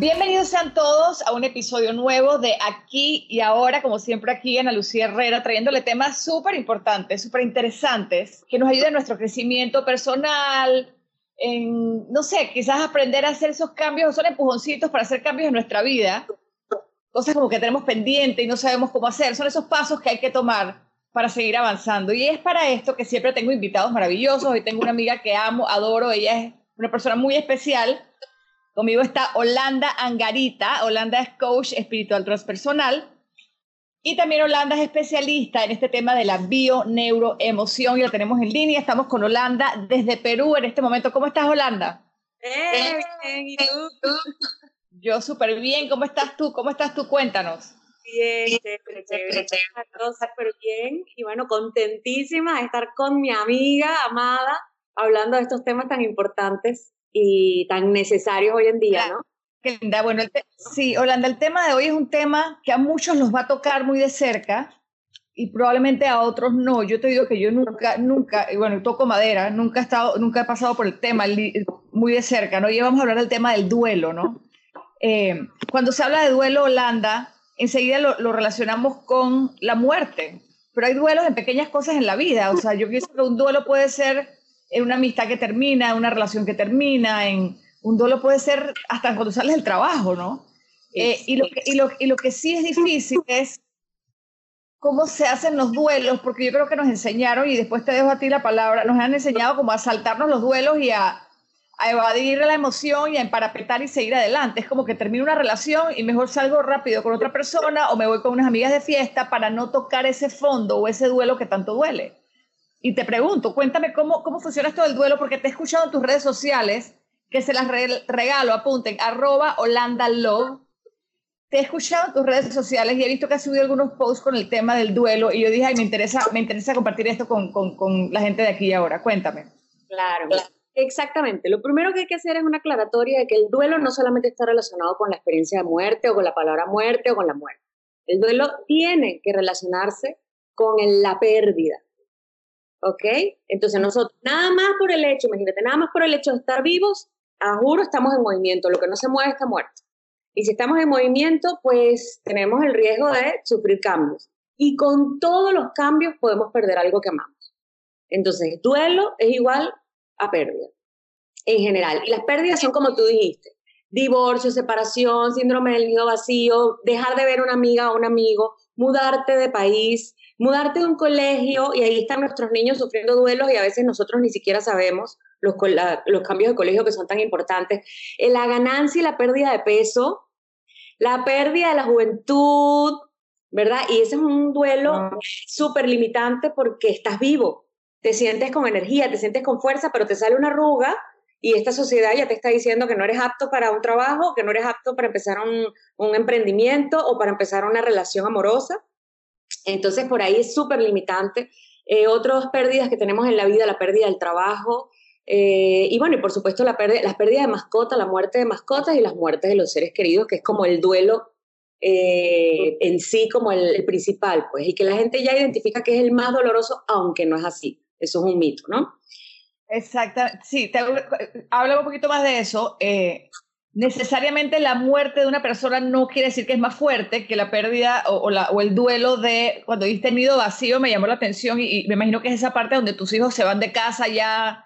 Bienvenidos sean todos a un episodio nuevo de Aquí y Ahora, como siempre aquí Ana Lucía Herrera, trayéndole temas súper importantes, súper interesantes, que nos ayuden en nuestro crecimiento personal, en, no sé, quizás aprender a hacer esos cambios, son empujoncitos para hacer cambios en nuestra vida, cosas como que tenemos pendiente y no sabemos cómo hacer, son esos pasos que hay que tomar para seguir avanzando. Y es para esto que siempre tengo invitados maravillosos, hoy tengo una amiga que amo, adoro, ella es una persona muy especial, Conmigo está Holanda Angarita. Holanda es coach espiritual transpersonal. Y también Holanda es especialista en este tema de la bio-neuroemoción y la tenemos en línea. Estamos con Holanda desde Perú en este momento. ¿Cómo estás, Holanda? Bien, ¿y tú? Yo súper bien. ¿Cómo estás tú? ¿Cómo estás tú? Cuéntanos. Bien, chévere, bien. Y bueno, contentísima de estar con mi amiga amada hablando de estos temas tan importantes y tan necesarios hoy en día, ¿no? Linda. Bueno, sí, Holanda, el tema de hoy es un tema que a muchos los va a tocar muy de cerca y probablemente a otros no. Yo te digo que yo nunca, nunca, bueno, toco madera, nunca he, estado, nunca he pasado por el tema muy de cerca, ¿no? Y vamos a hablar del tema del duelo, ¿no? Eh, cuando se habla de duelo, Holanda, enseguida lo, lo relacionamos con la muerte, pero hay duelos en pequeñas cosas en la vida. O sea, yo pienso que un duelo puede ser en una amistad que termina, en una relación que termina, en un duelo puede ser hasta cuando sales del trabajo, ¿no? Eh, y, lo que, y, lo, y lo que sí es difícil es cómo se hacen los duelos, porque yo creo que nos enseñaron, y después te dejo a ti la palabra, nos han enseñado como a saltarnos los duelos y a, a evadir la emoción y a emparapetar y seguir adelante. Es como que termino una relación y mejor salgo rápido con otra persona o me voy con unas amigas de fiesta para no tocar ese fondo o ese duelo que tanto duele. Y te pregunto, cuéntame cómo, cómo funciona esto del duelo, porque te he escuchado en tus redes sociales, que se las regalo, apunten, arroba Holanda Love. Te he escuchado en tus redes sociales y he visto que has subido algunos posts con el tema del duelo y yo dije, ay, me interesa, me interesa compartir esto con, con, la gente de aquí ahora. Cuéntame. Claro, exactamente. Lo primero que hay que hacer es una aclaratoria de que el duelo no solamente está relacionado con la experiencia de muerte o con la palabra muerte o con la muerte. El duelo tiene que relacionarse con la pérdida ¿ok? Entonces nosotros, nada más por el hecho, imagínate, nada más por el hecho de estar vivos, a juro estamos en movimiento, lo que no se mueve está muerto. Y si estamos en movimiento, pues tenemos el riesgo de sufrir cambios. Y con todos los cambios podemos perder algo que amamos. Entonces, duelo es igual a pérdida, en general. Y las pérdidas son como tú dijiste, divorcio, separación, síndrome del nido vacío, dejar de ver una amiga o un amigo, mudarte de país, mudarte de un colegio y ahí están nuestros niños sufriendo duelos y a veces nosotros ni siquiera sabemos los, los cambios de colegio que son tan importantes. Eh, la ganancia y la pérdida de peso, la pérdida de la juventud, ¿verdad? Y ese es un duelo ah. súper limitante porque estás vivo, te sientes con energía, te sientes con fuerza, pero te sale una arruga y esta sociedad ya te está diciendo que no eres apto para un trabajo, que no eres apto para empezar un, un emprendimiento o para empezar una relación amorosa. Entonces, por ahí es súper limitante. Eh, otras pérdidas que tenemos en la vida, la pérdida del trabajo, eh, y bueno, y por supuesto la pérdida, las pérdidas de mascotas, la muerte de mascotas y las muertes de los seres queridos, que es como el duelo eh, en sí, como el, principal, pues, y que la gente ya identifica que es el más doloroso, aunque no es así. Eso es un mito, ¿no? Exacto, sí, te, hablo un poquito más de eso necesariamente la muerte de una persona no quiere decir que es más fuerte que la pérdida o, la, o el duelo de cuando diste nido vacío, me llamó la atención y, me imagino que es esa parte donde tus hijos se van de casa ya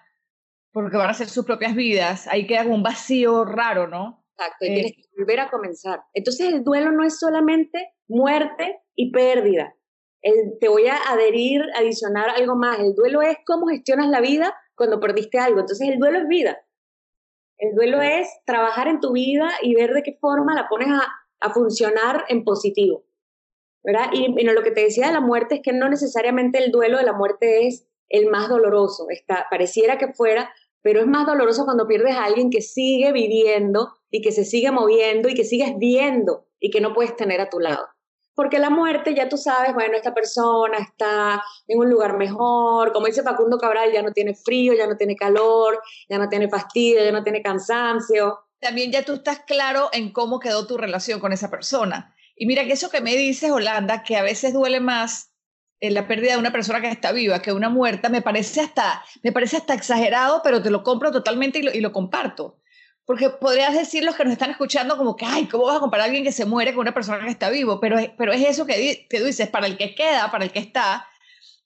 porque van a hacer sus propias vidas, ahí queda un vacío raro, ¿no? Exacto, y tienes eh, que volver a comenzar. Entonces el duelo no es solamente muerte y pérdida. El, te voy a adherir, adicionar algo más. El duelo es cómo gestionas la vida cuando perdiste algo. Entonces el duelo es vida. El duelo es trabajar en tu vida y ver de qué forma la pones a, funcionar en positivo. ¿verdad? Y, lo que te decía de la muerte es que no necesariamente el duelo de la muerte es el más doloroso. Está, pareciera que fuera, pero es más doloroso cuando pierdes a alguien que sigue viviendo y que se sigue moviendo y que sigues viendo y que no puedes tener a tu lado. Porque la muerte, ya tú sabes, bueno, esta persona está en un lugar mejor, como dice Facundo Cabral, ya no tiene frío, ya no tiene calor, ya no tiene fastidio, ya no tiene cansancio. También ya tú estás claro en cómo quedó tu relación con esa persona. Y mira que eso que me dices, Holanda, que a veces duele más en la pérdida de una persona que está viva que una muerta, me parece hasta, me parece hasta exagerado, pero te lo compro totalmente y lo, y lo comparto. Porque podrías decir los que nos están escuchando como que, ay, ¿cómo vas a comparar a alguien que se muere con una persona que está vivo? Pero, pero es eso que, que dices, para el que queda, para el que está,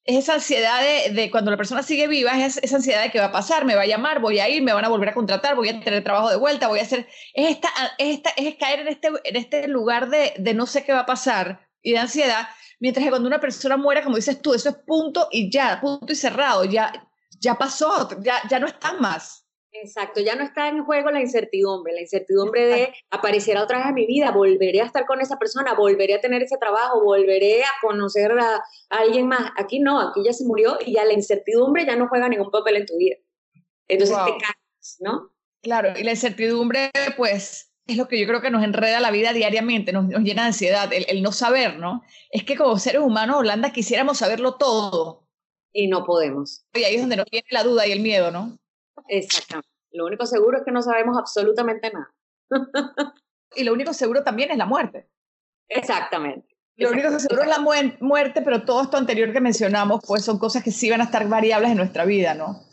es esa ansiedad de, cuando la persona sigue viva, es esa ansiedad de que va a pasar, me va a llamar, voy a ir, me van a volver a contratar, voy a tener trabajo de vuelta, voy a hacer, es, esta, es, esta, es caer en este, en este lugar de, de no sé qué va a pasar y de ansiedad, mientras que cuando una persona muere, como dices tú, eso es punto y ya, punto y cerrado, ya, ya pasó, ya, ya no está más. Exacto, ya no está en juego la incertidumbre, la incertidumbre de aparecerá otra vez en mi vida, volveré a estar con esa persona, volveré a tener ese trabajo, volveré a conocer a, alguien más. Aquí no, aquí ya se murió y ya la incertidumbre ya no juega ningún papel en tu vida. Entonces te cansas, ¿no? Claro, y la incertidumbre, pues, es lo que yo creo que nos enreda la vida diariamente, nos, llena de ansiedad, el, el, no saber, ¿no? Es que como seres humanos, Holanda, quisiéramos saberlo todo. Y no podemos. Y ahí es donde nos viene la duda y el miedo, ¿no? Exactamente. Lo único seguro es que no sabemos absolutamente nada. y lo único seguro también es la muerte. Exactamente. Lo único seguro es la muerte, pero todo esto anterior que mencionamos, pues son cosas que sí van a estar variables en nuestra vida, ¿no?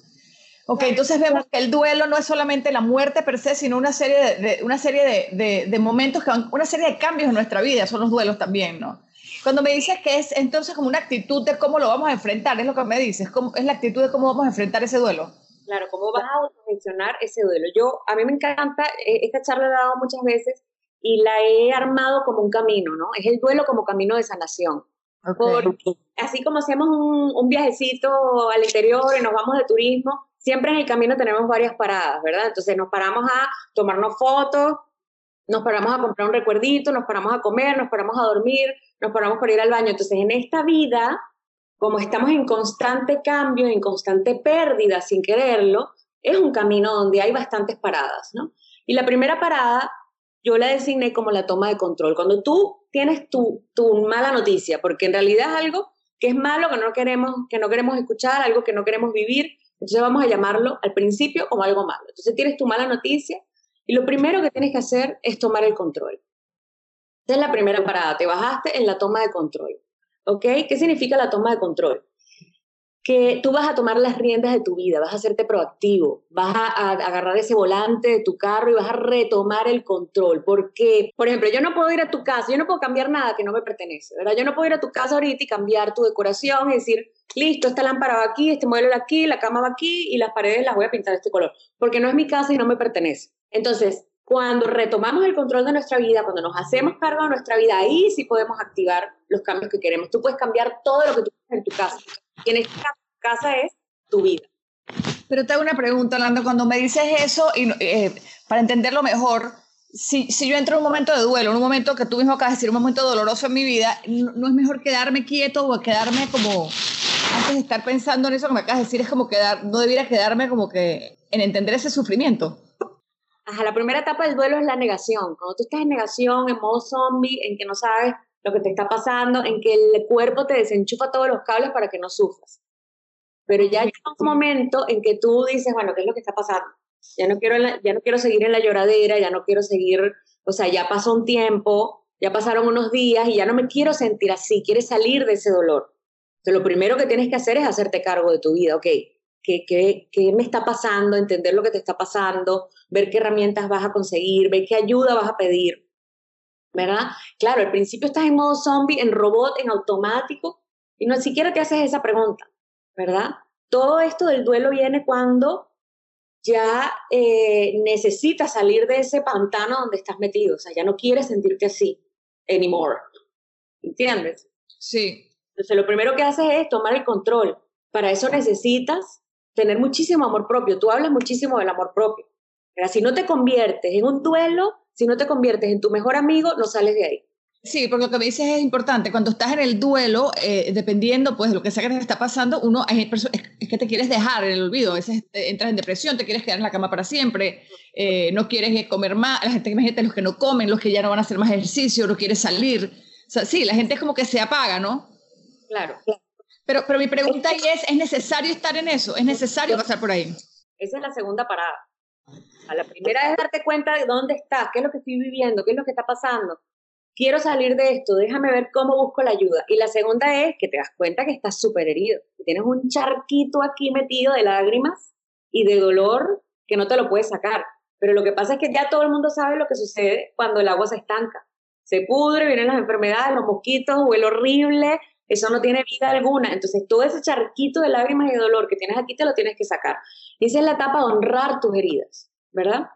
Ok, entonces vemos que el duelo no es solamente la muerte per se, sino una serie de, una serie de, de, momentos, que van, una serie de cambios en nuestra vida, son los duelos también, ¿no? Cuando me dices que es entonces como una actitud de cómo lo vamos a enfrentar, es lo que me dices, es la actitud de cómo vamos a enfrentar ese duelo. Claro, ¿cómo vas a gestionar ese duelo? Yo, a mí me encanta, eh, esta charla la he dado muchas veces y la he armado como un camino, ¿no? Es el duelo como camino de sanación. Porque así como hacemos un, un, viajecito al interior y nos vamos de turismo, siempre en el camino tenemos varias paradas, ¿verdad? Entonces nos paramos a tomarnos fotos, nos paramos a comprar un recuerdito, nos paramos a comer, nos paramos a dormir, nos paramos para ir al baño. Entonces en esta vida como estamos en constante cambio, en constante pérdida sin quererlo, es un camino donde hay bastantes paradas, ¿no? Y la primera parada yo la designé como la toma de control. Cuando tú tienes tu, tu mala noticia, porque en realidad es algo que es malo, que no, queremos, que no queremos escuchar, algo que no queremos vivir, entonces vamos a llamarlo al principio como algo malo. Entonces tienes tu mala noticia y lo primero que tienes que hacer es tomar el control. Esa es la primera parada, te bajaste en la toma de control. ¿Ok? ¿Qué significa la toma de control? Que tú vas a tomar las riendas de tu vida, vas a hacerte proactivo, vas a, agarrar ese volante de tu carro y vas a retomar el control. Porque, por ejemplo, yo no puedo ir a tu casa, yo no puedo cambiar nada que no me pertenece, ¿verdad? Yo no puedo ir a tu casa ahorita y cambiar tu decoración y decir, listo, esta lámpara va aquí, este mueble va aquí, la cama va aquí y las paredes las voy a pintar este color, porque no es mi casa y no me pertenece. Entonces, cuando retomamos el control de nuestra vida, cuando nos hacemos cargo de nuestra vida, ahí sí podemos activar los cambios que queremos. Tú puedes cambiar todo lo que tú quieres en tu casa. Y en tu casa es tu vida. Pero te hago una pregunta, Orlando. Cuando me dices eso, y, eh, para entenderlo mejor, si, si, yo entro en un momento de duelo, en un momento que tú mismo acabas de decir, un momento doloroso en mi vida, no, no, es mejor quedarme quieto o quedarme como, antes de estar pensando en eso que me acabas de decir, es como quedar, no debiera quedarme como que en entender ese sufrimiento. Ajá, la primera etapa del duelo es la negación. Cuando tú estás en negación, en modo zombie, en que no sabes lo que te está pasando, en que el cuerpo te desenchufa todos los cables para que no sufras. Pero ya llega un momento en que tú dices, bueno, ¿qué es lo que está pasando? Ya no quiero, ya no quiero seguir en la lloradera, ya no quiero seguir, o sea, ya pasó un tiempo, ya pasaron unos días y ya no me quiero sentir así, quieres salir de ese dolor. Entonces, lo primero que tienes que hacer es hacerte cargo de tu vida, ok, qué, qué, me está pasando, entender lo que te está pasando, ver qué herramientas vas a conseguir, ver qué ayuda vas a pedir. ¿Verdad? Claro, al principio estás en modo zombie, en robot, en automático, y no siquiera te haces esa pregunta, ¿verdad? Todo esto del duelo viene cuando ya eh, necesitas salir de ese pantano donde estás metido, o sea, ya no quieres sentirte así anymore. ¿Entiendes? Sí. Entonces, lo primero que haces es tomar el control. Para eso necesitas tener muchísimo amor propio. Tú hablas muchísimo del amor propio. Pero si no te conviertes en un duelo, si no te conviertes en tu mejor amigo, no sales de ahí. Sí, porque lo que me dices es importante. Cuando estás en el duelo, eh, dependiendo pues de lo que sea que te está pasando, uno es, que te quieres dejar en el olvido. A veces entras en depresión, te quieres quedar en la cama para siempre, eh, no quieres comer más. La gente, imagínate los que no comen, los que ya no van a hacer más ejercicio, no quieres salir. sea, sí, la gente es como que se apaga, ¿no? Claro. Pero, pero mi pregunta ahí es, ¿es necesario estar en eso? ¿Es necesario pasar por ahí? Esa es la segunda parada. A la primera es darte cuenta de dónde estás, qué es lo que estoy viviendo, qué es lo que está pasando. Quiero salir de esto, déjame ver cómo busco la ayuda. Y la segunda es que te das cuenta que estás súper herido, que tienes un charquito aquí metido de lágrimas y de dolor que no te lo puedes sacar. Pero lo que pasa es que ya todo el mundo sabe lo que sucede cuando el agua se estanca. Se pudre, vienen las enfermedades, los mosquitos, huele horrible, eso no tiene vida alguna. Entonces, todo ese charquito de lágrimas y dolor que tienes aquí te lo tienes que sacar. Esa es la etapa de honrar tus heridas, ¿verdad?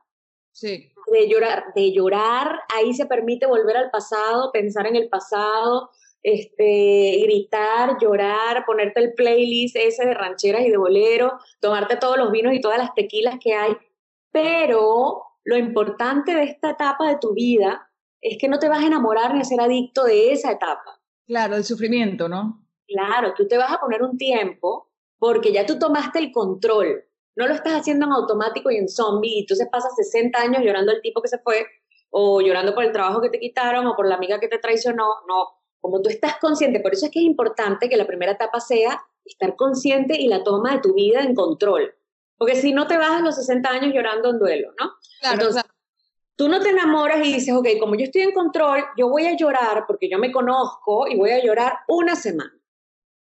Sí. De llorar, de llorar, ahí se permite volver al pasado, pensar en el pasado, este, gritar, llorar, ponerte el playlist ese de rancheras y de bolero, tomarte todos los vinos y todas las tequilas que hay. Pero lo importante de esta etapa de tu vida es que no te vas a enamorar ni a ser adicto de esa etapa. Claro, el sufrimiento, ¿no? Claro, tú te vas a poner un tiempo porque ya tú tomaste el control. No lo estás haciendo en automático y en zombie y entonces pasas 60 años llorando al tipo que se fue o llorando por el trabajo que te quitaron o por la amiga que te traicionó. No, como tú estás consciente, por eso es que es importante que la primera etapa sea estar consciente y la toma de tu vida en control. Porque si no te vas a los 60 años llorando en duelo, ¿no? Claro, Entonces, tú no te enamoras y dices, ok, como yo estoy en control, yo voy a llorar porque yo me conozco y voy a llorar una semana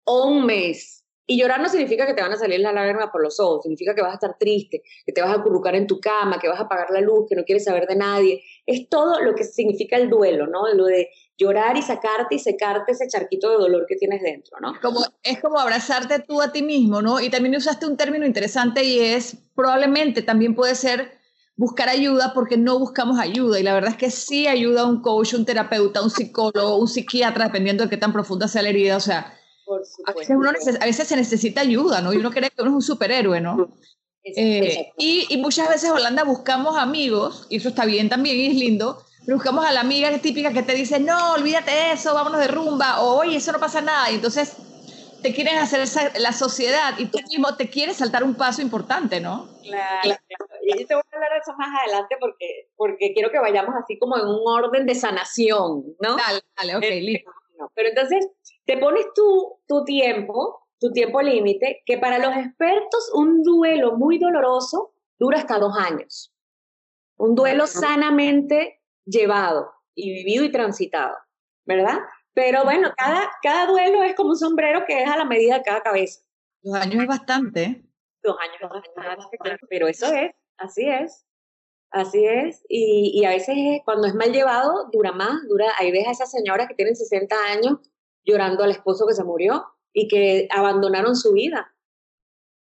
o un mes. Y llorar no significa que te van a salir las lágrimas por los ojos, significa que vas a estar triste, que te vas a acurrucar en tu cama, que vas a apagar la luz, que no quieres saber de nadie. Es todo lo que significa el duelo, ¿no? Lo de llorar y sacarte y secarte ese charquito de dolor que tienes dentro, ¿no? Como, es como abrazarte tú a ti mismo, ¿no? Y también usaste un término interesante y es, probablemente también puede ser buscar ayuda porque no buscamos ayuda. Y la verdad es que sí ayuda a un coach, un terapeuta, un psicólogo, un psiquiatra, dependiendo de qué tan profunda sea la herida. O sea, a veces, se necesita ayuda, ¿no? Y uno cree que uno es un superhéroe, ¿no? Eh, y, y, muchas veces, Holanda, buscamos amigos, y eso está bien también y es lindo, pero buscamos a la amiga típica que te dice, no, olvídate de eso, vámonos de rumba, o oye, eso no pasa nada. Y entonces te quieren hacer la sociedad y tú mismo te quieres saltar un paso importante, ¿no? Claro, claro. Y yo te voy a hablar de eso más adelante porque, porque quiero que vayamos así como en un orden de sanación, ¿no? Dale, dale, ok, eh, listo. Pero entonces te pones tu, tu tiempo, tu tiempo límite, que para los expertos un duelo muy doloroso dura hasta dos años. Un duelo sanamente llevado y vivido y transitado, ¿verdad? Pero bueno, cada, cada duelo es como un sombrero que es a la medida de cada cabeza. Dos años es bastante. Dos años es bastante, pero eso es, así es. Así es, y, y, a veces cuando es mal llevado dura más, dura, hay veces a esas señoras que tienen 60 años llorando al esposo que se murió y que abandonaron su vida.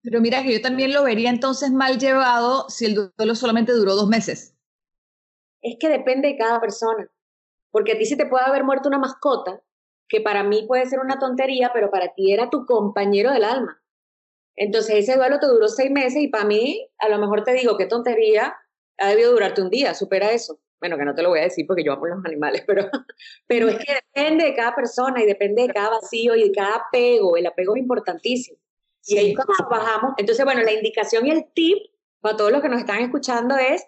Pero mira que yo también lo vería entonces mal llevado si el duelo solamente duró dos meses. Es que depende de cada persona, porque a ti se te puede haber muerto una mascota, que para mí puede ser una tontería, pero para ti era tu compañero del alma. Entonces ese duelo te duró seis meses y para mí, a lo mejor te digo, qué tontería, ha debido durarte un día, supera eso. Bueno, que no te lo voy a decir porque yo amo los animales, pero, pero es que depende de cada persona y depende de cada vacío y de cada apego. El apego es importantísimo. Y ahí cuando bajamos, entonces, bueno, la indicación y el tip para todos los que nos están escuchando es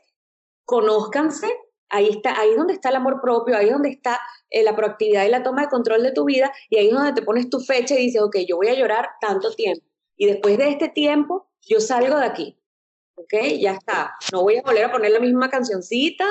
conózcanse, ahí está, ahí es donde está el amor propio, ahí es donde está eh, la proactividad y la toma de control de tu vida, y ahí es donde te pones tu fecha y dices, ok, yo voy a llorar tanto tiempo, y después de este tiempo, yo salgo de aquí. ¿ok? Ya está. No voy a volver a poner la misma cancioncita,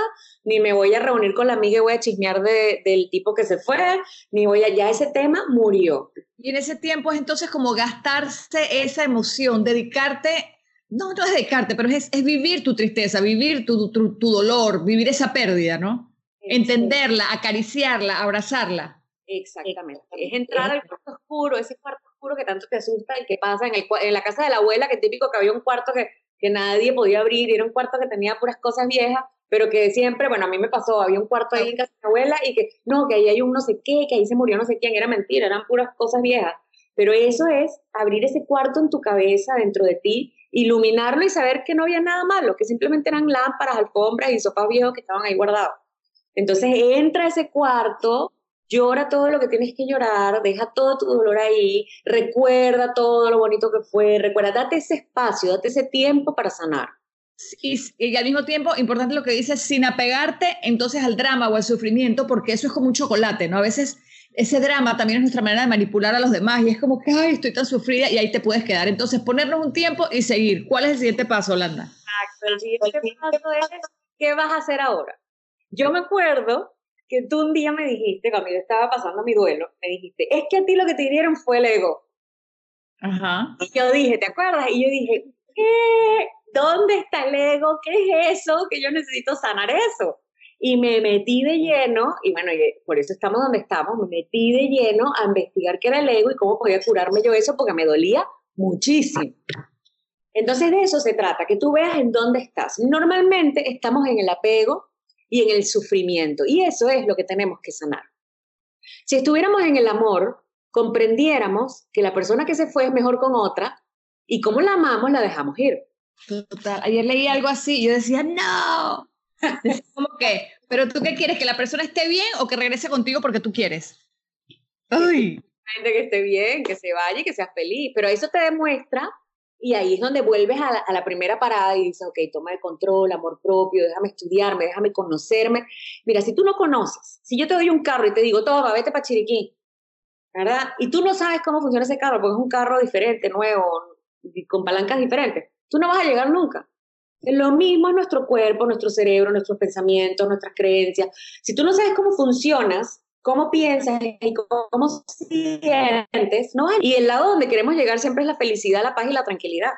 ni me voy a reunir con la amiga y voy a chismear del tipo que se fue, ni voy a, ya ese tema murió. Y en ese tiempo es entonces como gastarse esa emoción, dedicarte, no, no es dedicarte, pero es, es vivir tu tristeza, vivir tu, tu, dolor, vivir esa pérdida, ¿no? Entenderla, acariciarla, abrazarla. Exactamente. Es entrar al cuarto oscuro, ese cuarto oscuro que tanto te asusta, el que pasa en, el, en la casa de la abuela, que típico que había un cuarto que que nadie podía abrir, y era un cuarto que tenía puras cosas viejas, pero que siempre, bueno, a mí me pasó, había un cuarto ahí en casa de mi abuela y que, no, que ahí hay un no sé qué, que ahí se murió no sé quién, era mentira, eran puras cosas viejas. Pero eso es abrir ese cuarto en tu cabeza, dentro de ti, iluminarlo y saber que no había nada malo, que simplemente eran lámparas, alfombras y sofás viejos que estaban ahí guardados. Entonces entra a ese cuarto llora todo lo que tienes que llorar, deja todo tu dolor ahí, recuerda todo lo bonito que fue, recuerda, date ese espacio, date ese tiempo para sanar. y, al mismo tiempo, importante lo que dices, sin apegarte entonces al drama o al sufrimiento, porque eso es como un chocolate, ¿no? A veces ese drama también es nuestra manera de manipular a los demás y es como que, ay, estoy tan sufrida y ahí te puedes quedar. Entonces, ponernos un tiempo y seguir. ¿Cuál es el siguiente paso, Holanda? Exacto, el siguiente paso es, ¿qué vas a hacer ahora? Yo me acuerdo que tú un día me dijiste, cuando yo estaba pasando mi duelo, me dijiste, es que a ti lo que te dieron fue el ego. Ajá. Y yo dije, ¿te acuerdas? Y yo dije, ¿qué? ¿Dónde está el ego? ¿Qué es eso? Que yo necesito sanar eso. Y me metí de lleno, y bueno, por eso estamos donde estamos, me metí de lleno a investigar qué era el ego y cómo podía curarme yo eso, porque me dolía muchísimo. Entonces de eso se trata, que tú veas en dónde estás. Normalmente estamos en el apego y en el sufrimiento, y eso es lo que tenemos que sanar. Si estuviéramos en el amor, comprendiéramos que la persona que se fue es mejor con otra, y como la amamos, la dejamos ir. Total. Ayer leí algo así yo decía, no. ¿Cómo que? ¿Pero tú qué quieres? ¿Que la persona esté bien o que regrese contigo porque tú quieres? Ay. Gente que esté bien, que se vaya y que sea feliz. Pero eso te demuestra y ahí es donde vuelves a la, a la, primera parada y dices, ok, toma el control, amor propio, déjame estudiarme, déjame conocerme. Mira, si tú no conoces, si yo te doy un carro y te digo, toma, vete para Chiriquí, ¿verdad? Y tú no sabes cómo funciona ese carro, porque es un carro diferente, nuevo, con palancas diferentes tú no vas a llegar nunca. Lo mismo es nuestro cuerpo, nuestro cerebro, nuestros pensamientos, nuestras creencias. Si tú no sabes cómo funcionas, cómo piensas y cómo sientes, ¿no? Y el lado donde queremos llegar siempre es la felicidad, la paz y la tranquilidad.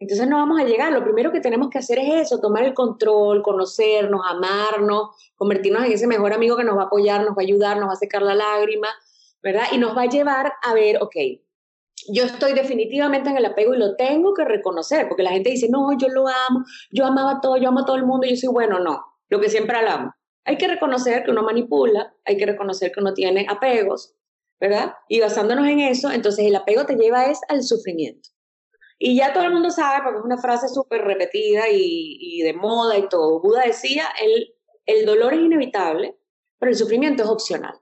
Entonces no vamos a llegar. Lo primero que tenemos que hacer es eso, tomar el control, conocernos, amarnos, convertirnos en ese mejor amigo que nos va a apoyar, nos va a ayudar, nos va a secar la lágrima, ¿verdad? Y nos va a llevar a ver, ok, yo estoy definitivamente en el apego y lo tengo que reconocer, porque la gente dice, no, yo lo amo, yo amaba todo, yo amo a todo el mundo, y yo soy bueno, no, lo que siempre hablamos. Hay que reconocer que uno manipula, hay que reconocer que uno tiene apegos, ¿verdad? Y basándonos en eso, entonces el apego te lleva es al sufrimiento. Y ya todo el mundo sabe, porque es una frase súper repetida y, y, de moda y todo. Buda decía, el, el dolor es inevitable, pero el sufrimiento es opcional.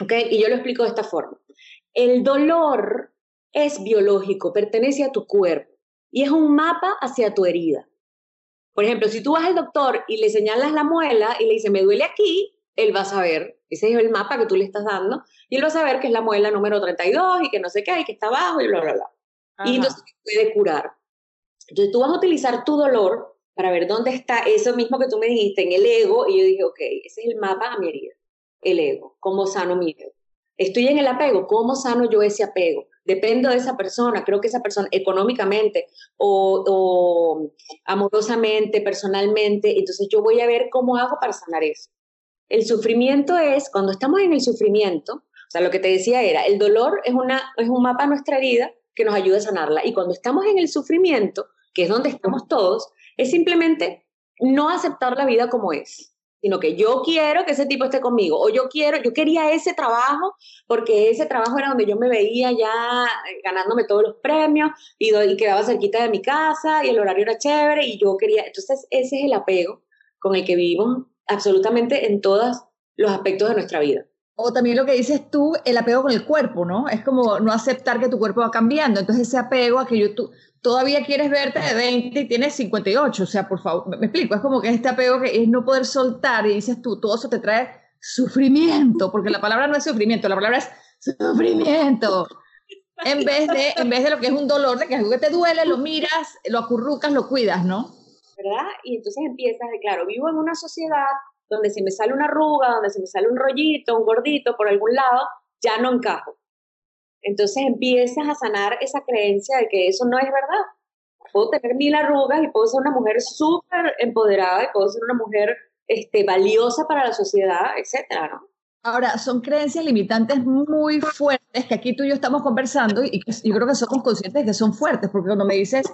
¿Ok? Y yo lo explico de esta forma. El dolor es biológico, pertenece a tu cuerpo y es un mapa hacia tu herida. Por ejemplo, si tú vas al doctor y le señalas la muela y le dice, me duele aquí, él va a saber, ese es el mapa que tú le estás dando, y él va a saber que es la muela número 32 y que no sé qué, y que está abajo y bla, bla, bla. Y entonces puede curar. Entonces tú vas a utilizar tu dolor para ver dónde está eso mismo que tú me dijiste, en el ego, y yo dije, ok, ese es el mapa a mi herida, el ego, cómo sano mi ego. Estoy en el apego, ¿cómo sano yo ese apego? Dependo de esa persona, creo que esa persona económicamente o, amorosamente, personalmente, entonces yo voy a ver cómo hago para sanar eso. El sufrimiento es, cuando estamos en el sufrimiento, o sea, lo que te decía era, el dolor es, una, es un mapa a nuestra herida que nos ayuda a sanarla. Y cuando estamos en el sufrimiento, que es donde estamos todos, es simplemente no aceptar la vida como es sino que yo quiero que ese tipo esté conmigo, o yo quiero, yo quería ese trabajo, porque ese trabajo era donde yo me veía ya eh, ganándome todos los premios, y, quedaba cerquita de mi casa, y el horario era chévere, y yo quería, entonces ese es el apego con el que vivimos absolutamente en todos los aspectos de nuestra vida. O también lo que dices tú, el apego con el cuerpo, ¿no? Es como no aceptar que tu cuerpo va cambiando. Entonces ese apego a que yo, tú, todavía quieres verte de 20 y tienes 58. O sea, por favor, me, explico, es como que este apego que es no poder soltar y dices tú, todo eso te trae sufrimiento, porque la palabra no es sufrimiento, la palabra es sufrimiento. En vez de, en vez de lo que es un dolor, de que algo que te duele, lo miras, lo acurrucas, lo cuidas, ¿no? ¿Verdad? Y entonces empiezas de, claro, vivo en una sociedad donde si me sale una arruga, donde si me sale un rollito, un gordito por algún lado, ya no encajo. Entonces empiezas a sanar esa creencia de que eso no es verdad. Puedo tener mil arrugas y puedo ser una mujer súper empoderada y puedo ser una mujer este, valiosa para la sociedad, etcétera, ¿no? Ahora, son creencias limitantes muy fuertes que aquí tú y yo estamos conversando y yo creo que somos conscientes de que son fuertes, porque cuando me dices,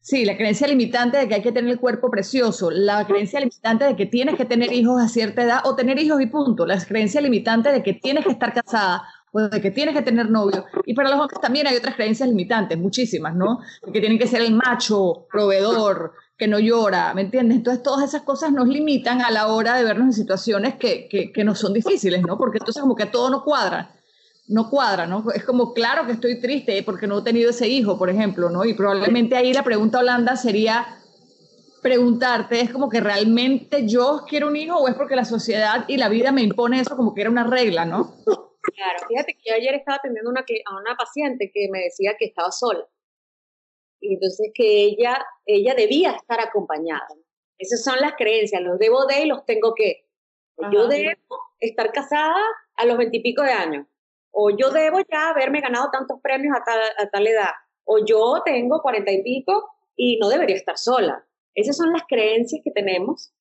sí, la creencia limitante de que hay que tener el cuerpo precioso, la creencia limitante de que tienes que tener hijos a cierta edad o tener hijos y punto, la creencia limitante de que tienes que estar casada de que tienes que tener novio. Y para los hombres también hay otras creencias limitantes, muchísimas, ¿no? que tienen que ser el macho, proveedor, que no llora, ¿me entiendes? Entonces todas esas cosas nos limitan a la hora de vernos en situaciones que, que, que no son difíciles, ¿no? Porque entonces como que todo no cuadra, no cuadra, ¿no? Es como, claro que estoy triste porque no he tenido ese hijo, por ejemplo, ¿no? Y probablemente ahí la pregunta Holanda sería, preguntarte, ¿es como que realmente yo quiero un hijo o es porque la sociedad y la vida me impone eso como que era una regla, ¿no? Claro, fíjate que yo ayer estaba atendiendo una, a una paciente que me decía que estaba sola. Y entonces que ella, ella debía estar acompañada. Esas son las creencias, los debo de y los tengo que. Yo debo estar casada a los veintipico de años. O yo debo ya haberme ganado tantos premios a tal, a tal edad. O yo tengo cuarenta y pico y no debería estar sola. Esas son las creencias que tenemos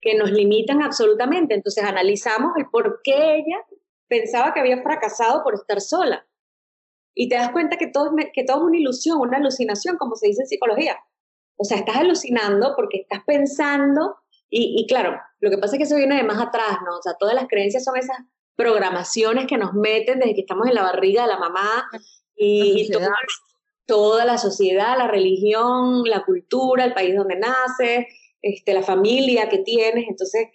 que nos limitan absolutamente. Entonces analizamos el por qué ella pensaba que había fracasado por estar sola. Y te das cuenta que todo, es, que todo es una ilusión, una alucinación, como se dice en psicología. O sea, estás alucinando porque estás pensando, y, y claro, lo que pasa es que eso viene de más atrás, ¿no? O sea, todas las creencias son esas programaciones que nos meten desde que estamos en la barriga de la mamá y, toda la sociedad, la religión, la cultura, el país donde naces, este, la familia que tienes. Entonces,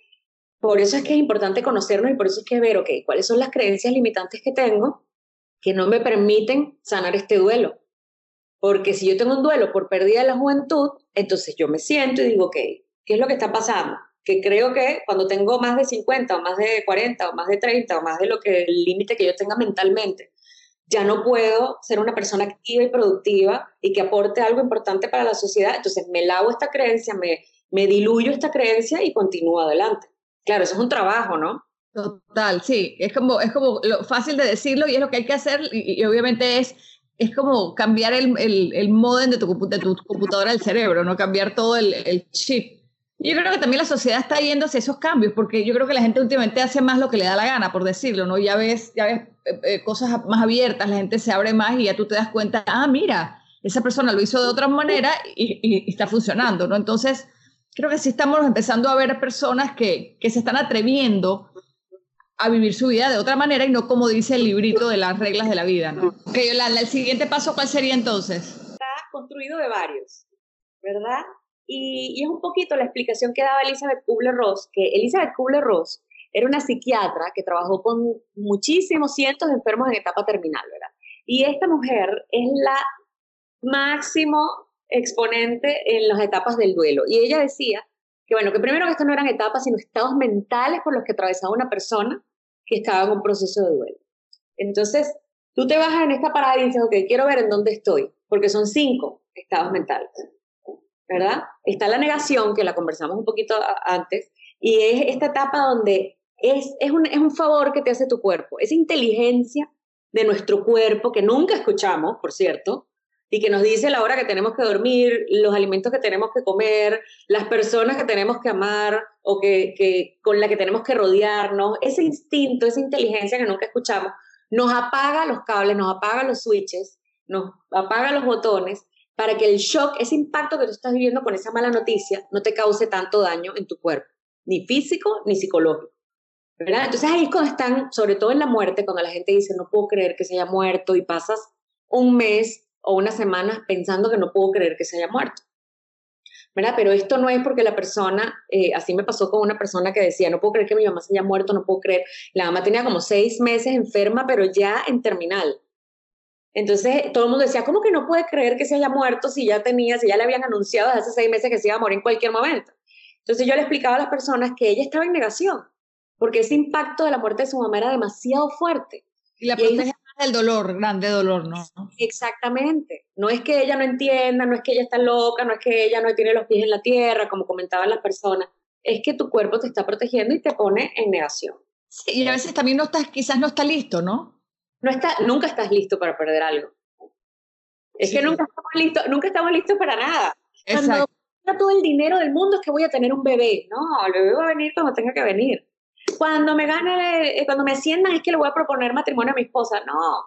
por eso es que es importante conocernos y por eso es que ver, ok, cuáles son las creencias limitantes que tengo que no me permiten sanar este duelo. Porque si yo tengo un duelo por pérdida de la juventud, entonces yo me siento y digo, ok, ¿qué es lo que está pasando? Que creo que cuando tengo más de 50 o más de 40 o más de 30 o más de lo que el límite que yo tenga mentalmente, ya no puedo ser una persona activa y productiva y que aporte algo importante para la sociedad. Entonces me lavo esta creencia, me, me diluyo esta creencia y continúo adelante. Claro, eso es un trabajo, ¿no? Total, sí, es como, es como lo fácil de decirlo y es lo que hay que hacer y, obviamente es, es como cambiar el, el, modem de tu, computadora del cerebro, ¿no? Cambiar todo el, el chip. Yo creo que también la sociedad está yendo hacia esos cambios, porque yo creo que la gente últimamente hace más lo que le da la gana, por decirlo, ¿no? Ya ves, ya ves eh, eh, cosas más abiertas, la gente se abre más y ya tú te das cuenta, ah, mira, esa persona lo hizo de otra manera y está funcionando, ¿no? Entonces, creo que sí estamos empezando a ver personas que, que se están atreviendo a vivir su vida de otra manera y no como dice el librito de las reglas de la vida, ¿no? Ok, Yolanda, el siguiente paso, ¿cuál sería entonces? Está construido de varios, ¿verdad? Y, y es un poquito la explicación que daba Elizabeth Kubler-Ross, que Elizabeth Kubler-Ross era una psiquiatra que trabajó con muchísimos cientos de enfermos en etapa terminal, ¿verdad? Y esta mujer es la máximo exponente en las etapas del duelo. Y ella decía que, bueno, que primero que esto no eran etapas, sino estados mentales por los que atravesaba una persona que estaba en un proceso de duelo. Entonces, tú te bajas en esta parada y dices, ok, quiero ver en dónde estoy, porque son cinco estados mentales, ¿verdad? Está la negación, que la conversamos un poquito antes, y es esta etapa donde es, es, un, es un favor que te hace tu cuerpo, esa inteligencia de nuestro cuerpo que nunca escuchamos, por cierto, y que nos dice la hora que tenemos que dormir, los alimentos que tenemos que comer, las personas que tenemos que amar o que, que, con la que tenemos que rodearnos, ese instinto, esa inteligencia que nunca escuchamos, nos apaga los cables, nos apaga los switches, nos apaga los botones para que el shock, ese impacto que tú estás viviendo con esa mala noticia, no te cause tanto daño en tu cuerpo, ni físico ni psicológico. Entonces ahí es cuando están, sobre todo en la muerte, cuando la gente dice, no puedo creer que se haya muerto y pasas un mes o unas semanas pensando que no puedo creer que se haya muerto. ¿verdad? Pero esto no es porque la persona, eh, así me pasó con una persona que decía, no puedo creer que mi mamá se haya muerto, no puedo creer. La mamá tenía como seis meses enferma, pero ya en terminal. Entonces todo el mundo decía, ¿cómo que no puede creer que se haya muerto si ya tenía, si ya le habían anunciado desde hace seis meses que se iba a morir en cualquier momento? Entonces yo le explicaba a las personas que ella estaba en negación, porque ese impacto de la muerte de su mamá era demasiado fuerte. Y la el dolor, grande dolor, ¿no? Exactamente. No es que ella no entienda, no es que ella está loca, no es que ella no tiene los pies en la tierra, como comentaban las personas. Es que tu cuerpo te está protegiendo y te pone en negación. Sí, y a veces también no estás, quizás no está listo, ¿no? No está, nunca estás listo para perder algo. Es que nunca estamos listos, nunca estamos listos para nada. Exacto. Cuando todo el dinero del mundo es que voy a tener un bebé. No, el bebé va a venir cuando tenga que venir cuando me gane, eh, cuando me asciendan es que le voy a proponer matrimonio a mi esposa. No,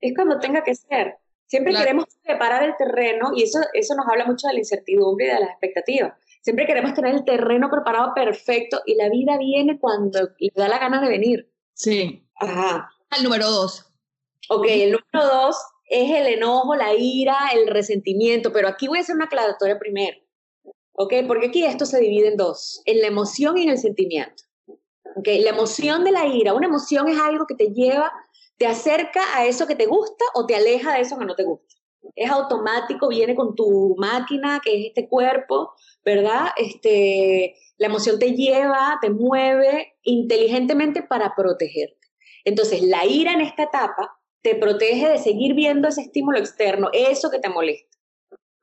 es cuando tenga que ser. Siempre queremos preparar el terreno y eso, eso nos habla mucho de la incertidumbre y de las expectativas. Siempre queremos tener el terreno preparado perfecto y la vida viene cuando le da la gana de venir. Sí. Ajá. El número dos. Ok, el número dos es el enojo, la ira, el resentimiento, pero aquí voy a hacer una aclaratoria primero. ¿Ok? Porque aquí esto se divide en dos, en la emoción y en el sentimiento. La emoción de la ira, una emoción es algo que te lleva, te acerca a eso que te gusta o te aleja de eso que no te gusta. es automático, viene con tu máquina, que es este cuerpo, ¿verdad? Este, la emoción te lleva, te mueve inteligentemente para protegerte. Entonces, la ira en esta etapa te protege de seguir viendo ese estímulo externo, eso que te molesta.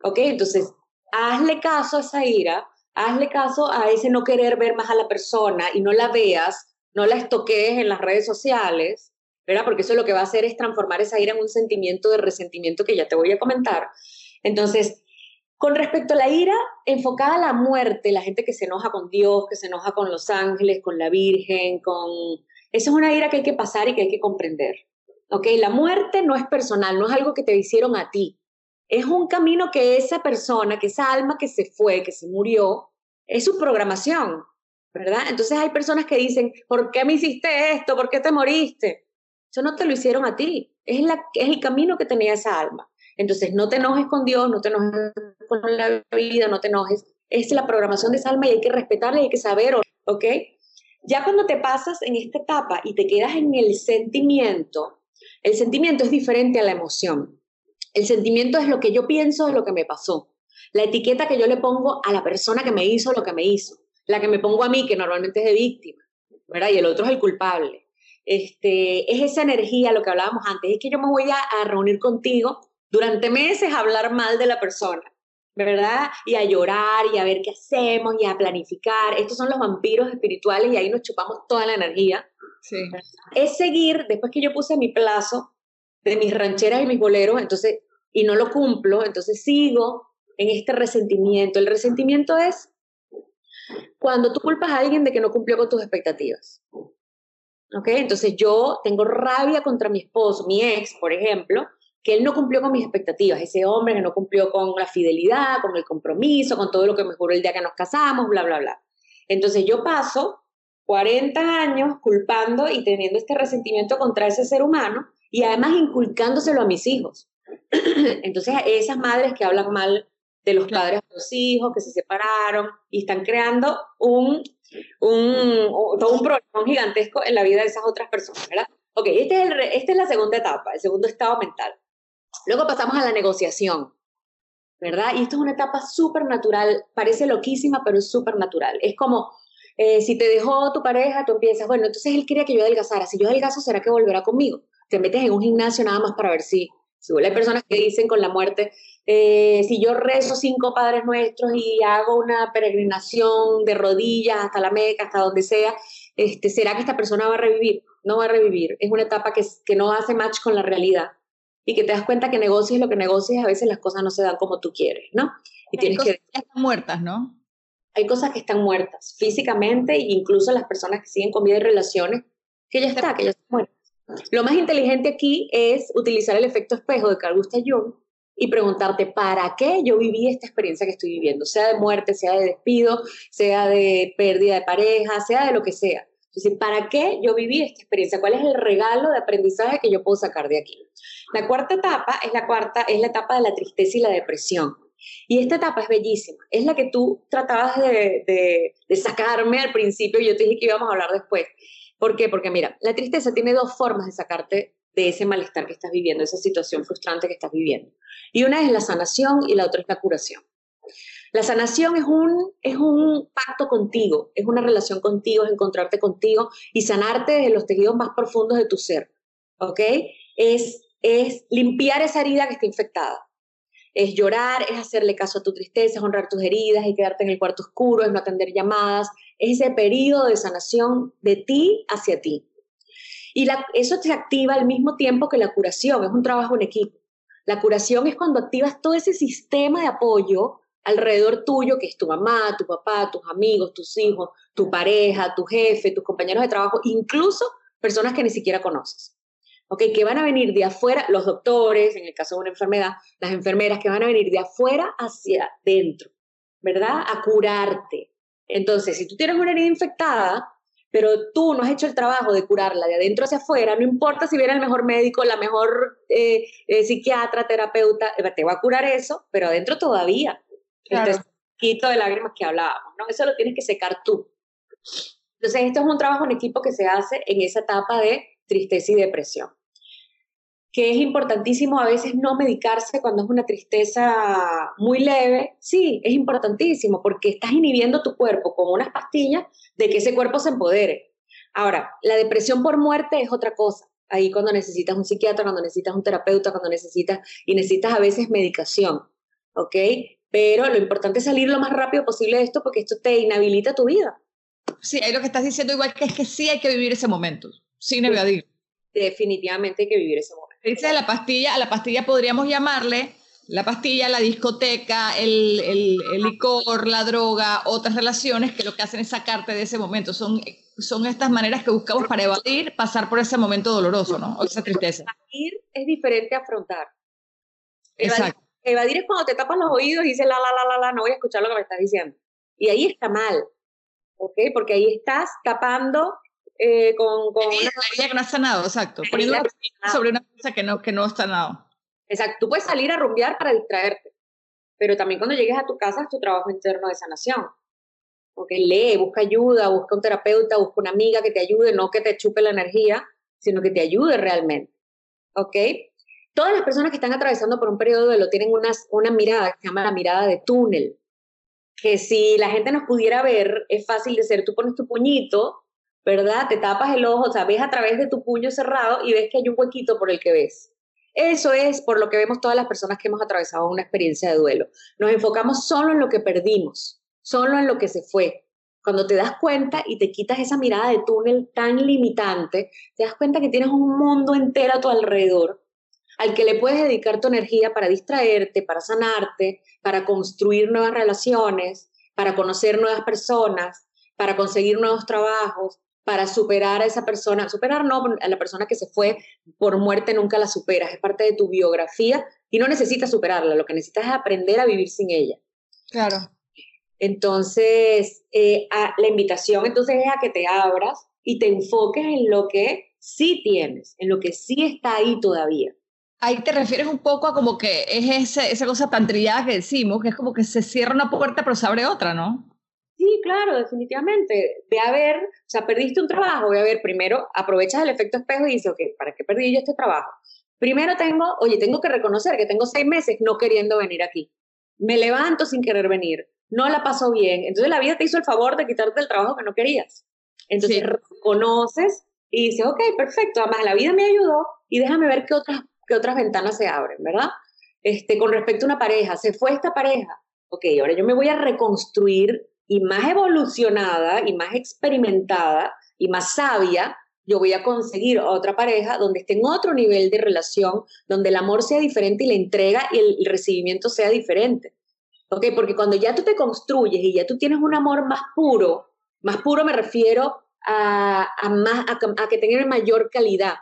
¿Ok? Entonces, hazle caso a esa ira, hazle caso a ese no querer ver más a la persona y no la veas, no la estoquees en las redes sociales, ¿verdad? Porque eso lo que va a hacer es transformar esa ira en un sentimiento de resentimiento que ya te voy a comentar. Entonces, con respecto a la ira enfocada a la muerte, la gente que se enoja con Dios, que se enoja con los ángeles, con la Virgen, con... Esa es una ira que hay que pasar y que hay que comprender. ¿Ok? La muerte no es personal, no es algo que te hicieron a ti. Es un camino que esa persona, que esa alma que se fue, que se murió, es su programación, ¿verdad? Entonces hay personas que dicen, ¿por qué me hiciste esto? ¿Por qué te moriste? Eso no te lo hicieron a ti, es, la, es el camino que tenía esa alma. Entonces no te enojes con Dios, no te enojes con la vida, no te enojes. Es la programación de esa alma y hay que respetarla y hay que saber, ¿ok? Ya cuando te pasas en esta etapa y te quedas en el sentimiento, el sentimiento es diferente a la emoción. El sentimiento es lo que yo pienso de lo que me pasó. La etiqueta que yo le pongo a la persona que me hizo lo que me hizo. La que me pongo a mí, que normalmente es de víctima, ¿verdad? Y el otro es el culpable. Este, es esa energía, lo que hablábamos antes, es que yo me voy a, reunir contigo durante meses a hablar mal de la persona, ¿verdad? Y a llorar y a ver qué hacemos y a planificar. Estos son los vampiros espirituales y ahí nos chupamos toda la energía. Sí. Es seguir, después que yo puse mi plazo de mis rancheras y mis boleros, entonces, y no lo cumplo, entonces sigo en este resentimiento. El resentimiento es cuando tú culpas a alguien de que no cumplió con tus expectativas. ¿Ok? Entonces yo tengo rabia contra mi esposo, mi ex, por ejemplo, que él no cumplió con mis expectativas, ese hombre que no cumplió con la fidelidad, con el compromiso, con todo lo que me juró el día que nos casamos, bla, bla, bla. Entonces yo paso 40 años culpando y teniendo este resentimiento contra ese ser humano y además inculcándoselo a mis hijos. Entonces esas madres que hablan mal de los padres a los hijos, que se separaron y están creando un, un, todo un problema gigantesco en la vida de esas otras personas, ¿verdad? Ok, este es esta es la segunda etapa, el segundo estado mental. Luego pasamos a la negociación, ¿verdad? Y esto es una etapa súper natural, parece loquísima, pero es súper natural. Es como, eh, si te dejó tu pareja, tú empiezas, bueno, entonces él quería que yo adelgazara, si yo adelgazo, ¿será que volverá conmigo? Te metes en un gimnasio nada más para ver si, si hay personas que dicen con la muerte, eh, si yo rezo cinco Padres Nuestros y hago una peregrinación de rodillas hasta la Meca, hasta donde sea, este, ¿será que esta persona va a revivir? No va a revivir. Es una etapa que, que no hace match con la realidad y que te das cuenta que negocies lo que negocies, a veces las cosas no se dan como tú quieres, ¿no? Y tienes cosas que... que están muertas, ¿no? Hay cosas que están muertas físicamente e incluso las personas que siguen con vida y relaciones, que ya está, que ya están muertas. Lo más inteligente aquí es utilizar el efecto espejo de Carl Gustav Jung y preguntarte, ¿para qué yo viví esta experiencia que estoy viviendo? Sea de muerte, sea de despido, sea de pérdida de pareja, sea de lo que sea. Entonces, ¿para qué yo viví esta experiencia? ¿Cuál es el regalo de aprendizaje que yo puedo sacar de aquí? La cuarta etapa es la cuarta, es la etapa de la tristeza y la depresión. Y esta etapa es bellísima. Es la que tú tratabas de, de, de sacarme al principio y yo te dije que íbamos a hablar después. ¿Por qué? Porque mira, la tristeza tiene dos formas de sacarte de ese malestar que estás viviendo, esa situación frustrante que estás viviendo. Y una es la sanación y la otra es la curación. La sanación es un, es un pacto contigo, es una relación contigo, es encontrarte contigo y sanarte desde los tejidos más profundos de tu ser. ¿Ok? Es, es limpiar esa herida que está infectada. Es llorar, es hacerle caso a tu tristeza, es honrar tus heridas, es quedarte en el cuarto oscuro, es no atender llamadas, es ese periodo de sanación de ti hacia ti. Y eso se activa al mismo tiempo que la curación, es un trabajo en equipo. La curación es cuando activas todo ese sistema de apoyo alrededor tuyo, que es tu mamá, tu papá, tus amigos, tus hijos, tu pareja, tu jefe, tus compañeros de trabajo, incluso personas que ni siquiera conoces. ¿Ok? Que van a venir de afuera, los doctores, en el caso de una enfermedad, las enfermeras que van a venir de afuera hacia adentro, ¿verdad? A curarte. Entonces, si tú tienes una herida infectada, pero tú no has hecho el trabajo de curarla de adentro hacia afuera, no importa si viene el mejor médico, la mejor eh, eh, psiquiatra, terapeuta, eh, te va a curar eso, pero adentro todavía. Claro. Entonces, quito de lágrimas que hablábamos, ¿no? Eso lo tienes que secar tú. Entonces, esto es un trabajo en equipo que se hace en esa etapa de tristeza y depresión. Que es importantísimo a veces no medicarse cuando es una tristeza muy leve. Sí, es importantísimo porque estás inhibiendo tu cuerpo con unas pastillas de que ese cuerpo se empodere. Ahora, la depresión por muerte es otra cosa. Ahí cuando necesitas un psiquiatra, cuando necesitas un terapeuta, cuando necesitas y necesitas a veces medicación, ¿ok? Pero lo importante es salir lo más rápido posible de esto porque esto te inhabilita tu vida. Sí, ahí lo que estás diciendo igual que es que sí hay que vivir ese momento, sin evadir. Definitivamente hay que vivir ese momento. Dice la pastilla, a la pastilla podríamos llamarle la pastilla, la discoteca, el, el, licor, la droga, otras relaciones que lo que hacen es sacarte de ese momento. Son, son estas maneras que buscamos para evadir, pasar por ese momento doloroso, ¿no? O esa tristeza. Evadir es diferente a afrontar. Exacto. Evadir es cuando te tapas los oídos y dices la, la, la, la, la, no voy a escuchar lo que me estás diciendo. Y ahí está mal, ¿ok? Porque ahí estás tapando eh, con, con una... que no ha sanado, exacto. Poniendo sobre una cosa que no, que no ha sanado. Exacto. Tú puedes salir a rumbear para distraerte, pero también cuando llegues a tu casa es tu trabajo interno de sanación. Porque lee, busca ayuda, busca un terapeuta, busca una amiga que te ayude, no que te chupe la energía, sino que te ayude realmente. ¿Ok? Todas las personas que están atravesando por un periodo de duelo tienen una, una mirada que se llama la mirada de túnel. Que si la gente nos pudiera ver, es fácil de ser. Tú pones tu puñito ¿verdad? Te tapas el ojo, o sea, ves a través de tu puño cerrado y ves que hay un huequito por el que ves. Eso es por lo que vemos todas las personas que hemos atravesado una experiencia de duelo. Nos enfocamos solo en lo que perdimos, solo en lo que se fue. Cuando te das cuenta y te quitas esa mirada de túnel tan limitante, te das cuenta que tienes un mundo entero a tu alrededor al que le puedes dedicar tu energía para distraerte, para sanarte, para construir nuevas relaciones, para conocer nuevas personas, para conseguir nuevos trabajos, para superar a esa persona, superar no, a la persona que se fue por muerte nunca la superas, es parte de tu biografía y no necesitas superarla, lo que necesitas es aprender a vivir sin ella. Claro. Entonces, eh, la invitación entonces es a que te abras y te enfoques en lo que sí tienes, en lo que sí está ahí todavía. Ahí te refieres un poco a como que es esa cosa tan trillada que decimos, que es como que se cierra una puerta pero se abre otra, ¿no? Sí, claro, definitivamente. Ve a ver, o sea, perdiste un trabajo, voy a ver, primero aprovechas el efecto espejo y dices, ok, ¿para qué perdí yo este trabajo? Primero tengo, oye, tengo que reconocer que tengo seis meses no queriendo venir aquí. Me levanto sin querer venir, no la paso bien. Entonces la vida te hizo el favor de quitarte el trabajo que no querías. Entonces reconoces y dices, ok, perfecto, además la vida me ayudó y déjame ver qué otras, qué otras ventanas se abren, ¿verdad? Este, con respecto a una pareja, se fue esta pareja, ok, ahora yo me voy a reconstruir y más evolucionada y más experimentada y más sabia, yo voy a conseguir otra pareja donde esté en otro nivel de relación, donde el amor sea diferente y la entrega y el recibimiento sea diferente. ¿Ok? Porque cuando ya tú te construyes y ya tú tienes un amor más puro, más puro me refiero a, más, a, a que tenga mayor calidad,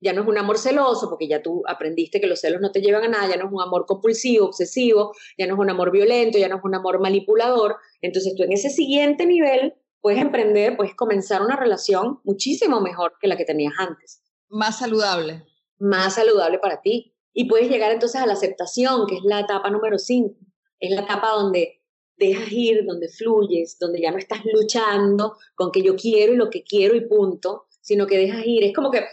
ya no es un amor celoso, porque ya tú aprendiste que los celos no te llevan a nada, ya no es un amor compulsivo, obsesivo, ya no es un amor violento, ya no es un amor manipulador. Entonces tú en ese siguiente nivel puedes emprender, puedes comenzar una relación muchísimo mejor que la que tenías antes. Más saludable. Más saludable para ti. Y puedes llegar entonces a la aceptación, que es la etapa número 5. Es la etapa donde dejas ir, donde fluyes, donde ya no estás luchando con que yo quiero y lo que quiero y punto, sino que dejas ir. Es como que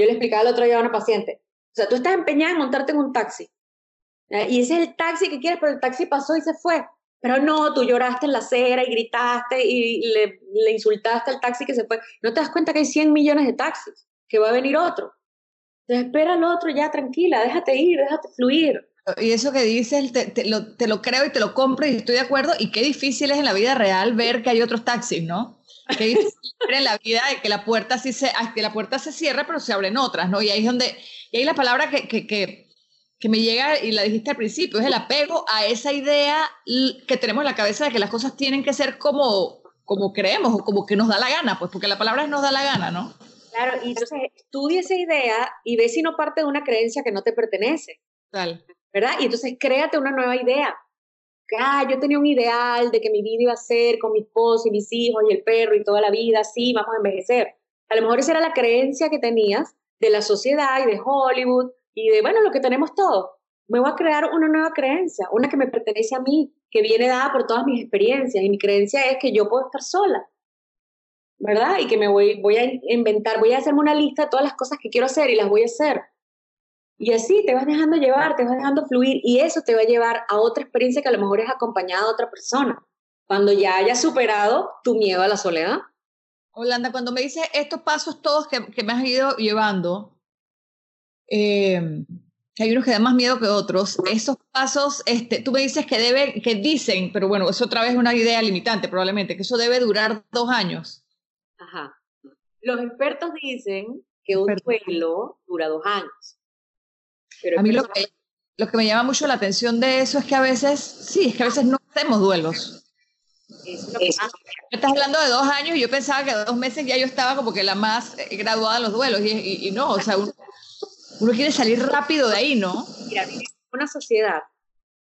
yo le explicaba el otro día a una paciente, o sea, tú estás empeñada en montarte en un taxi, y ese es el taxi que quieres, pero el taxi pasó y se fue. Pero no, tú lloraste en la acera y gritaste y le, le, insultaste al taxi que se fue. No te das cuenta que hay 100 millones de taxis, que va a venir otro. Entonces espera al otro ya tranquila, déjate ir, déjate fluir. Y eso que dices, te, te, lo, te lo creo y te lo compro y estoy de acuerdo. Y qué difícil es en la vida real ver que hay otros taxis, ¿no? que difícil en la vida de que la puerta sí se, que la puerta se cierra, pero se abren otras, ¿no? Y ahí es donde, y ahí la palabra que, que, que, que me llega, y la dijiste al principio, es el apego a esa idea que tenemos en la cabeza de que las cosas tienen que ser como, como creemos o como que nos da la gana, pues porque la palabra es nos da la gana, ¿no? Claro, y entonces estudia esa idea y ve si no parte de una creencia que no te pertenece. Tal. ¿Verdad? Y entonces créate una nueva idea ah, yo tenía un ideal de que mi vida iba a ser con mi esposo y mis hijos y el perro y toda la vida, sí, vamos a envejecer. A lo mejor esa era la creencia que tenías de la sociedad y de Hollywood y de, bueno, lo que tenemos todos. Me voy a crear una nueva creencia, una que me pertenece a mí, que viene dada por todas mis experiencias. Y mi creencia es que yo puedo estar sola, ¿verdad? Y que me voy, voy a inventar, voy a hacerme una lista de todas las cosas que quiero hacer y las voy a hacer. Y así te vas dejando llevar, te vas dejando fluir y eso te va a llevar a otra experiencia que a lo mejor es acompañada de otra persona. Cuando ya hayas superado tu miedo a la soledad. Holanda, cuando me dices estos pasos todos que, que me has ido llevando, eh, hay unos que dan más miedo que otros. Esos pasos, este, tú me dices que debe, que dicen, pero bueno, eso otra vez es una idea limitante probablemente, que eso debe durar dos años. Ajá. Los expertos dicen que un duelo dura dos años. Pero a mí lo que, lo que me llama mucho la atención de eso es que a veces, sí, es que a veces no hacemos duelos. Estás hablando de dos años y yo pensaba que dos meses ya yo estaba como que la más eh, graduada en los duelos y, y, no, o sea, uno, uno, quiere salir rápido de ahí, ¿no? Mira, una sociedad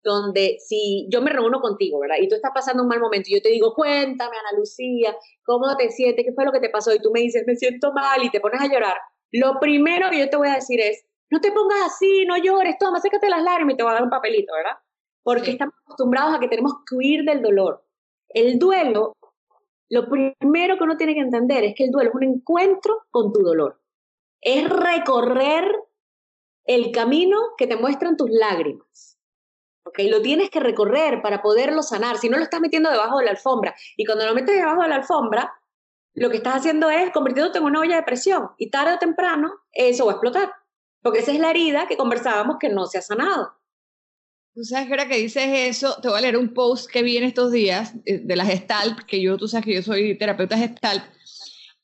donde si yo me reúno contigo, ¿verdad? Y tú estás pasando un mal momento y yo te digo, cuéntame, Ana Lucía, ¿cómo te sientes? ¿Qué fue lo que te pasó? Y tú me dices, me siento mal y te pones a llorar. Lo primero que yo te voy a decir es, no te pongas así, no llores, toma, sécate las lágrimas y te voy a dar un papelito, ¿verdad? Porque estamos acostumbrados a que tenemos que huir del dolor. El duelo, lo primero que uno tiene que entender es que el duelo es un encuentro con tu dolor. Es recorrer el camino que te muestran tus lágrimas. ¿ok? Lo tienes que recorrer para poderlo sanar. Si no lo estás metiendo debajo de la alfombra y cuando lo metes debajo de la alfombra, lo que estás haciendo es convirtiéndote en una olla de presión y tarde o temprano eso va a explotar. Porque esa es la herida que conversábamos que no se ha sanado. Tú sabes que ahora que dices eso, te voy a leer un post que vi en estos días eh, de la Gestalt, que yo, tú sabes que yo soy terapeuta Gestalt,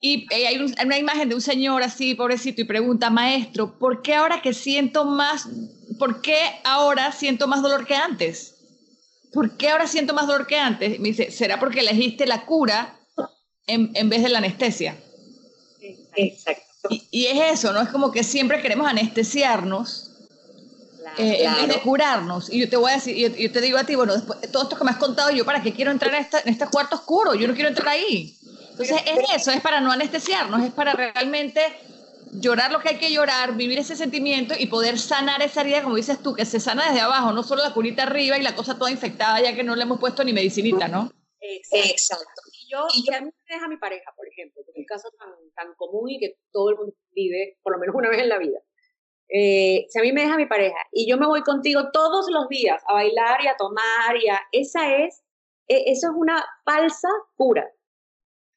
y hay una imagen de un señor así, pobrecito, y pregunta, maestro, ¿por qué ahora que siento más, por qué ahora siento más dolor que antes? ¿Por qué ahora siento más dolor que antes? Me dice, ¿será porque elegiste la cura en, en vez de la anestesia? Exacto. Y, es eso, ¿no? Es como que siempre queremos anestesiarnos eh, en vez de curarnos. Y yo te voy a decir, yo, yo te digo a ti, bueno, después, todo esto que me has contado, yo para qué quiero entrar en, esta, en este cuarto oscuro, yo no quiero entrar ahí. Entonces es eso, es para no anestesiarnos, es para realmente llorar lo que hay que llorar, vivir ese sentimiento y poder sanar esa herida, como dices tú, que se sana desde abajo, no solo la curita arriba y la cosa toda infectada ya que no le hemos puesto ni medicinita, ¿no? Exacto yo, y a mí me deja mi pareja, por ejemplo, que es un caso tan, tan común y que todo el mundo vive por lo menos una vez en la vida. Eh, si a mí me deja mi pareja y yo me voy contigo todos los días a bailar y a tomar, y a, esa es, e, eso es una falsa cura.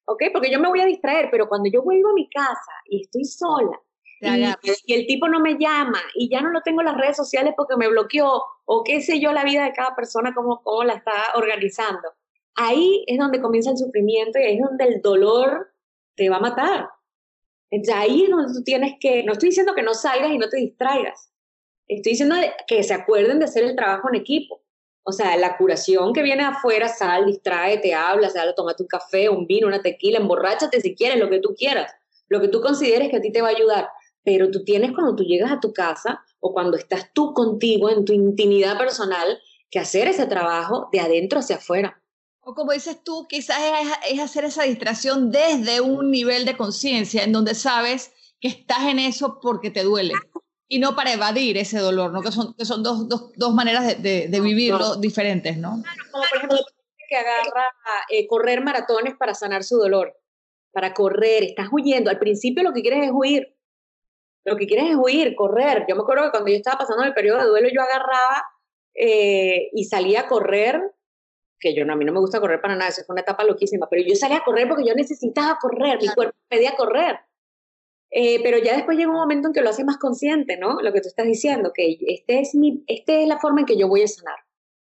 ¿Ok? Porque yo me voy a distraer, pero cuando yo vuelvo a mi casa y estoy sola, y, el tipo no me llama y ya no lo tengo en las redes sociales porque me bloqueó o qué sé yo la vida de cada persona cómo, cómo la está organizando ahí es donde comienza el sufrimiento y ahí es donde el dolor te va a matar. Entonces ahí es donde tú tienes que, no estoy diciendo que no salgas y no te distraigas, estoy diciendo que se acuerden de hacer el trabajo en equipo. O sea, la curación que viene afuera, sal, te habla, sal, tómate un café, un vino, una tequila, emborráchate si quieres, lo que tú quieras, lo que tú consideres que a ti te va a ayudar. Pero tú tienes cuando tú llegas a tu casa o cuando estás tú contigo en tu intimidad personal que hacer ese trabajo de adentro hacia afuera. O como dices tú, quizás es, hacer esa distracción desde un nivel de conciencia en donde sabes que estás en eso porque te duele y no para evadir ese dolor, ¿no? Que son, que son dos, dos, dos maneras de, de, vivirlo diferentes, ¿no? como por ejemplo que agarra eh, correr maratones para sanar su dolor, para correr, estás huyendo. Al principio lo que quieres es huir, lo que quieres es huir, correr. Yo me acuerdo que cuando yo estaba pasando el periodo de duelo, yo agarraba eh, y salía a correr que yo no, a mí no me gusta correr para nada, eso fue una etapa loquísima, pero yo salí a correr porque yo necesitaba correr, mi cuerpo pedía correr. Eh, pero ya después llega un momento en que lo hace más consciente, ¿no? Lo que tú estás diciendo, que este es, mi, este es la forma en que yo voy a sanar.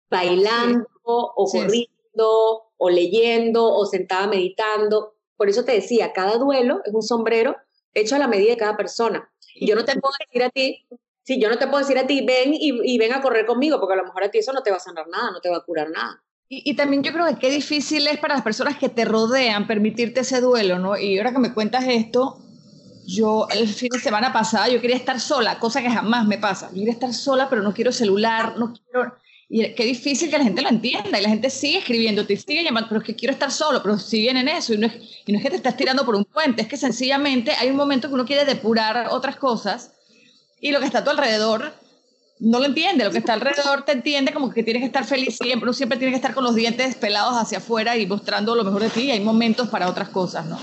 Bailando, o corriendo, o leyendo, o sentada meditando. Por eso te decía, cada duelo es un sombrero hecho a la medida de cada persona. Y yo no te puedo decir a ti, sí, yo no te puedo decir a ti, ven y, y ven a correr conmigo, porque a lo mejor a ti eso no te va a sanar nada, no te va a curar nada. Y, también yo creo que qué difícil es para las personas que te rodean permitirte ese duelo, ¿no? Y ahora que me cuentas esto, yo el fin de semana pasada yo quería estar sola, cosa que jamás me pasa. Yo quería estar sola, pero no quiero celular, no quiero... Y qué difícil que la gente lo entienda y la gente sigue escribiendo, te sigue llamando, pero es que quiero estar solo, pero siguen en eso y no, es, y que te estás tirando por un puente, es que sencillamente hay un momento que uno quiere depurar otras cosas y lo que está a tu alrededor no lo entiende, lo que está alrededor te entiende como que tienes que estar feliz siempre, siempre tienes que estar con los dientes pelados hacia afuera y mostrando lo mejor de ti, hay momentos para otras cosas, ¿no?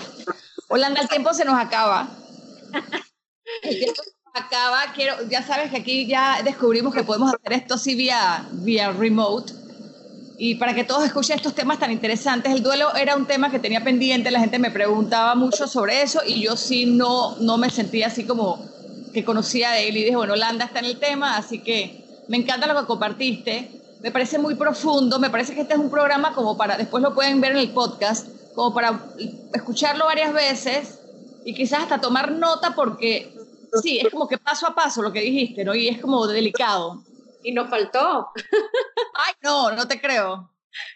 Holanda, el tiempo se nos acaba. El tiempo se nos acaba, quiero, ya sabes que aquí ya descubrimos que podemos hacer esto así vía, vía remote. Y para que todos escuchen estos temas tan interesantes, el duelo era un tema que tenía pendiente, la gente me preguntaba mucho sobre eso y yo sí no, no me sentía así como que conocía de él y dije, bueno, Holanda está en el tema, así que me encanta lo que compartiste, me parece muy profundo, me parece que este es un programa como para, después lo pueden ver en el podcast, como para escucharlo varias veces y quizás hasta tomar nota porque sí, es como que paso a paso lo que dijiste, ¿no? Y es como delicado. Y nos faltó. Ay, no, no te creo.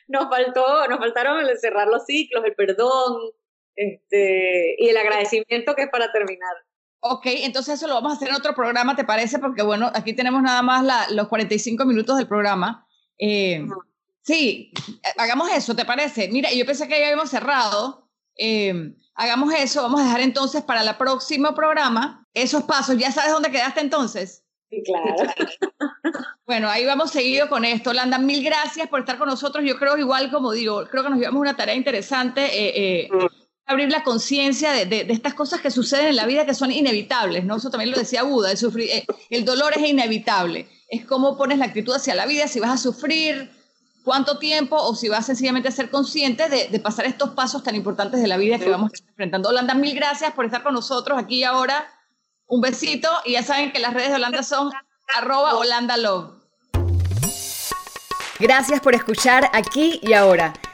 Nos faltó, nos faltaron el cerrar los ciclos, el perdón, este, y el agradecimiento que es para terminar. Ok, entonces eso lo vamos a hacer en otro programa, ¿te parece? Porque bueno, aquí tenemos nada más la, los 45 minutos del programa. Eh, sí, hagamos eso, ¿te parece? Mira, yo pensé que ya habíamos cerrado. Eh, hagamos eso, vamos a dejar entonces para el próximo programa esos pasos. ¿Ya sabes dónde quedaste entonces? Sí, claro. Bueno, ahí vamos seguido con esto. Landa, mil gracias por estar con nosotros. Yo creo, igual como digo, creo que nos llevamos una tarea interesante. Eh, mm. Abrir la conciencia de, de, estas cosas que suceden en la vida que son inevitables, ¿no? Eso también lo decía Buda, el, sufrir, el dolor es inevitable es cómo pones la actitud hacia la vida, si vas a sufrir, cuánto tiempo o si vas sencillamente a ser consciente de, pasar estos pasos tan importantes de la vida que vamos enfrentando. Holanda, mil gracias por estar con nosotros aquí y ahora. Un besito y ya saben que las redes de Holanda son arroba Holanda Love. Gracias por escuchar aquí y ahora.